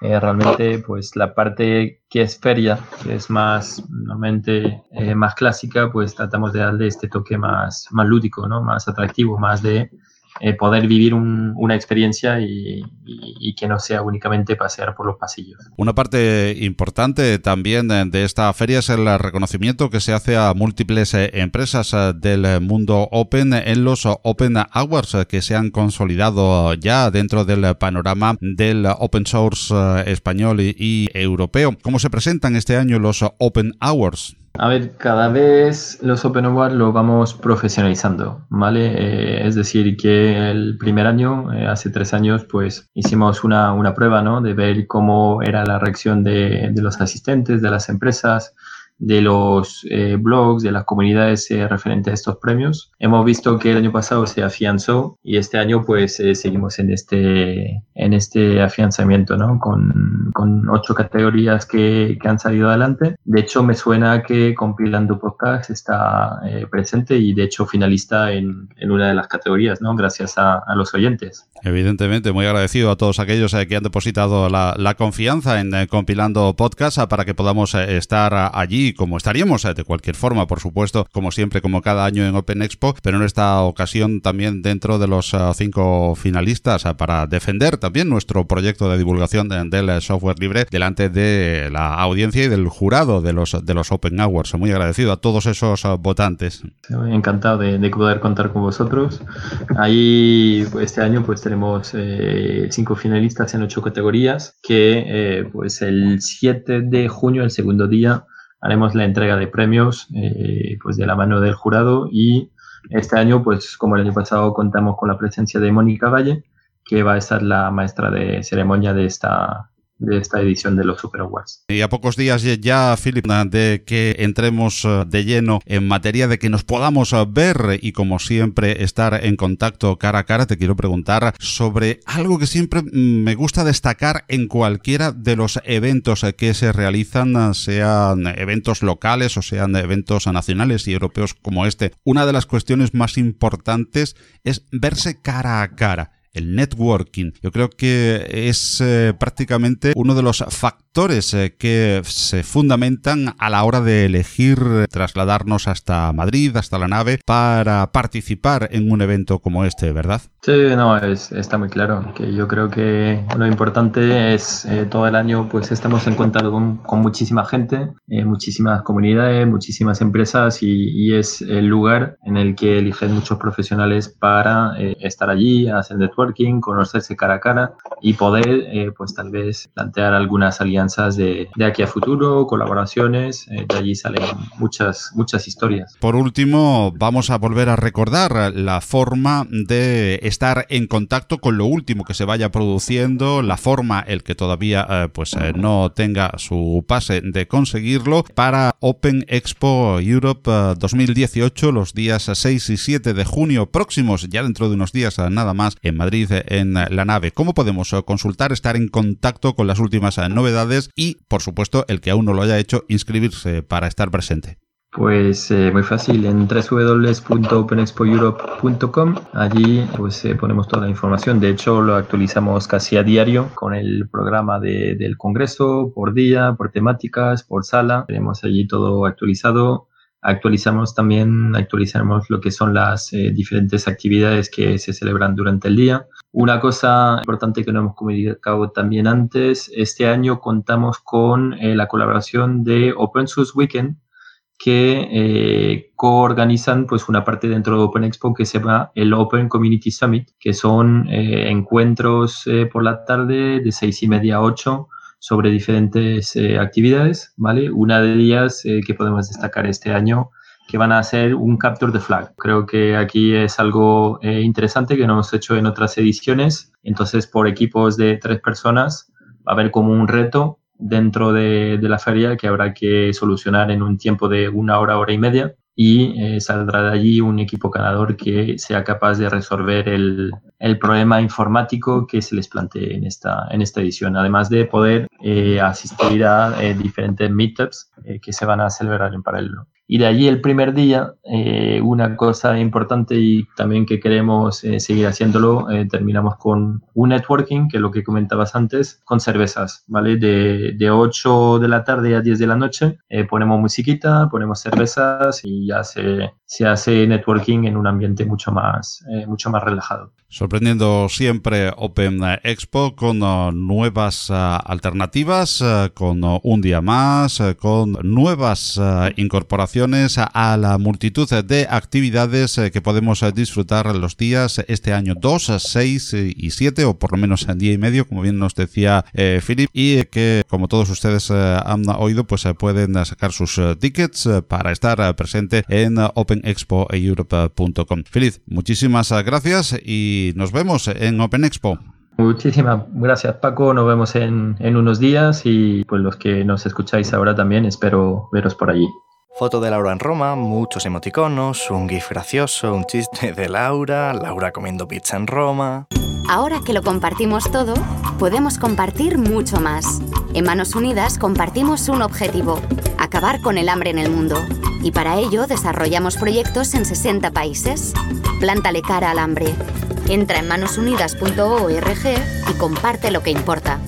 eh, realmente pues la parte que es feria, que es más normalmente más clásica, pues tratamos de darle este toque más, más lúdico, ¿no? más atractivo, más de eh, poder vivir una experiencia y, que no sea únicamente pasear por los pasillos. Una parte importante también de esta feria es el reconocimiento que se hace a múltiples eh, empresas eh, del mundo Open en los Open Hours que se han consolidado ya dentro del panorama del open source español y europeo. ¿Cómo se presentan este año los Open Hours? A ver, cada vez los Open Award lo vamos profesionalizando, ¿vale? Eh, es decir, que el primer año, eh, hace tres años, pues hicimos una, una, prueba, ¿no? De ver cómo era la reacción de, de los asistentes, de las empresas, de los eh, blogs, de las comunidades eh, referentes a estos premios. Hemos visto que el año pasado se afianzó y este año pues eh, seguimos en este, en este afianzamiento, ¿no? Con, con ocho categorías que, que, han salido adelante. De hecho, me suena que Compilando Podcast está presente y de hecho finalista en, en, una de las categorías, ¿no? Gracias a, a, los oyentes. Evidentemente, muy agradecido a todos aquellos que han depositado la, confianza en compilando podcast para que podamos estar allí, como estaríamos de cualquier forma, por supuesto, como siempre, como cada año en Open Expo, pero en esta ocasión también dentro de los cinco finalistas para defender también nuestro proyecto de divulgación del software libre delante de la audiencia y del jurado de los, de los Open Awards. Muy agradecido a todos esos votantes. Encantado de, poder contar con vosotros. Ahí pues, este año pues tenemos eh, cinco finalistas en ocho categorías que eh, pues el 7 de junio, el segundo día, haremos la entrega de premios eh, pues de la mano del jurado y este año pues como el año pasado contamos con la presencia de Mónica Valle que va a ser la maestra de ceremonia de esta de esta edición de los Super Awards. Y a pocos días ya, Philip, de que entremos eh, de lleno en materia de que nos podamos eh, ver y como siempre estar en contacto cara a cara, te quiero preguntar sobre algo que siempre mm, me gusta destacar en cualquiera de los eventos eh, que se realizan, sean eventos locales o sean eventos nacionales y europeos como este. Una de las cuestiones más importantes es verse cara a cara el networking. Yo creo que es eh, prácticamente uno de los factores eh, que se fundamentan a la hora de elegir trasladarnos hasta Madrid, hasta la nave, para participar en un evento como este, ¿verdad? Sí, no, está muy claro. Que yo creo que lo importante es eh, todo el año, pues estamos en contacto con, muchísima gente, muchísimas comunidades, muchísimas empresas y, y, es el lugar en el que eligen muchos profesionales para estar allí, hacer networking conocerse cara a cara y poder, eh, pues tal vez plantear algunas alianzas de, de aquí a futuro, colaboraciones, eh, de allí salen muchas, muchas historias. Por último, vamos a volver a recordar la forma de estar en contacto con lo último que se vaya produciendo, la forma el que todavía eh, pues no tenga su pase de conseguirlo para Open Expo Europe 2018 los días 6 y 7 de junio próximos, ya dentro de unos días nada más en Madrid en la nave. ¿Cómo podemos eh, consultar, estar en contacto con las últimas eh, novedades y, por supuesto, el que aún no lo haya hecho, inscribirse para estar presente? Pues eh, muy fácil, en www.openexpoeurope.com. Allí pues ponemos toda la información. De hecho, lo actualizamos casi a diario con el programa del Congreso, por día, por temáticas, por sala. Tenemos allí todo actualizado Actualizamos también, actualizamos lo que son las eh, diferentes actividades que se celebran durante el día. Una cosa importante que no hemos comunicado también antes, este año contamos con eh, la colaboración de Open Source Weekend, que eh, coorganizan pues una parte dentro de Open Expo que se llama el Open Community Summit, que son encuentros por la tarde de seis y media a ocho sobre diferentes eh, actividades, ¿vale? Una de ellas eh, que podemos destacar este año que van a hacer un capture de flag. Creo que aquí es algo eh, interesante que no hemos hecho en otras ediciones. Entonces, por equipos de tres personas, va a haber como un reto dentro de, de la feria que habrá que solucionar en un tiempo de una hora, hora y media y eh, saldrá de allí un equipo ganador que sea capaz de resolver el, el, problema informático que se les plantee en esta, en esta edición, además de poder eh, asistir a eh, diferentes meetups que se van a celebrar en paralelo. Y de allí el primer día, eh, una cosa importante y también que queremos eh, seguir haciéndolo, eh, terminamos con un networking, que es lo que comentabas antes, con cervezas, ¿vale? De, de 8 de la tarde a 10 de la noche, ponemos musiquita, ponemos cervezas y ya se, se hace networking en un ambiente mucho más, mucho más relajado. Sorprendiendo siempre Open Expo con nuevas alternativas, con un día más, con nuevas incorporaciones a la multitud de actividades que podemos disfrutar los días este año 2, 6 y 7 o por lo menos en día y medio como bien nos decía eh, Philip y que como todos ustedes han oído pues pueden sacar sus tickets para estar presente en openexpoeurope.com Philip, muchísimas gracias y nos vemos en Open Expo. Muchísimas gracias Paco, nos vemos en, en unos días y pues los que nos escucháis ahora también espero veros por allí. Foto de Laura en Roma, muchos emoticonos, un gif gracioso, un chiste de Laura, Laura comiendo pizza en Roma. Ahora que lo compartimos todo, podemos compartir mucho más. En Manos Unidas compartimos un objetivo, acabar con el hambre en el mundo. Y para ello desarrollamos proyectos en 60 países. Plántale cara al hambre. Entra en manosunidas.org y comparte lo que importa.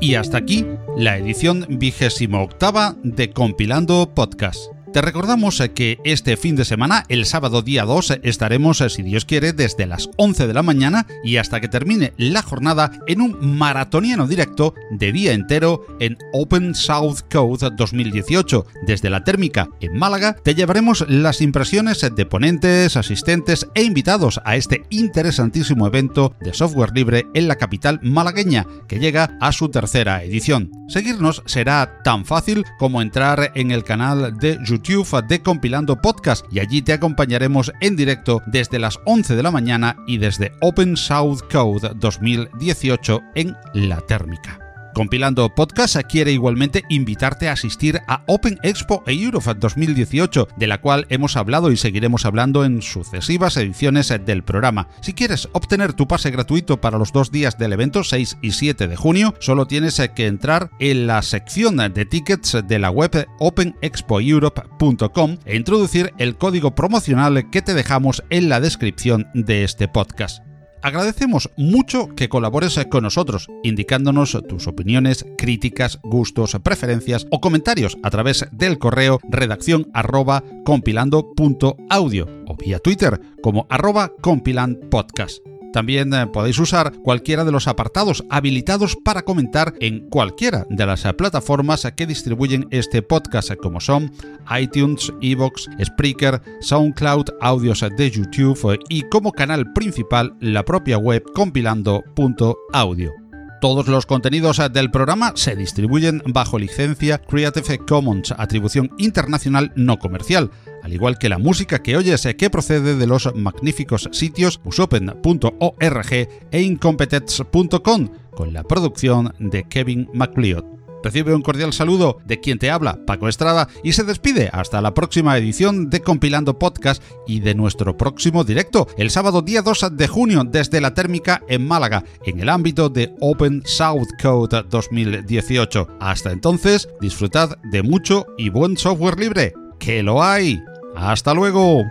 Y hasta aquí la edición vigésimo octava de Compilando Podcast. Te recordamos eh, que este fin de semana, el sábado día 2, estaremos, eh, si Dios quiere, desde las 11 de la mañana y hasta que termine la jornada en un maratoniano directo de día entero en Open South Code 2018. Desde la térmica en Málaga te llevaremos las impresiones de ponentes, asistentes e invitados a este interesantísimo evento de software libre en la capital malagueña, que llega a su tercera edición. Seguirnos será tan fácil como entrar en el canal de YouTube de Compilando Podcast y allí te acompañaremos en directo desde las 11 de la mañana y desde Open South Code 2018 en La Térmica. Compilando Podcast quiere igualmente invitarte a asistir a Open Expo e Eurofat 2018, de la cual hemos hablado y seguiremos hablando en sucesivas ediciones del programa. Si quieres obtener tu pase gratuito para los dos días del evento 6 y 7 de junio, solo tienes que entrar en la sección de tickets de la web openexpoeurope.com e introducir el código promocional que te dejamos en la descripción de este podcast. Agradecemos mucho que colabores con nosotros, indicándonos tus opiniones, críticas, gustos, preferencias o comentarios a través del correo redacción arroba compilando.audio o vía Twitter como arroba compilandpodcast. También eh, podéis usar cualquiera de los apartados habilitados para comentar en cualquiera de las eh, plataformas que distribuyen este podcast, como son iTunes, Evox, Spreaker, SoundCloud, audios de YouTube y como canal principal la propia web compilando.audio. Todos los contenidos del programa se distribuyen bajo licencia Creative Commons, atribución internacional no comercial, al igual que la música que oyes que procede de los magníficos sitios usopen.org e incompetence.com, con la producción de Kevin MacLeod. Recibe un cordial saludo de quien te habla, Paco Estrada, y se despide hasta la próxima edición de Compilando Podcast y de nuestro próximo directo, el sábado día 2 de junio desde la térmica en Málaga, en el ámbito de Open South Code 2018. Hasta entonces, disfrutad de mucho y buen software libre, que lo hay. Hasta luego.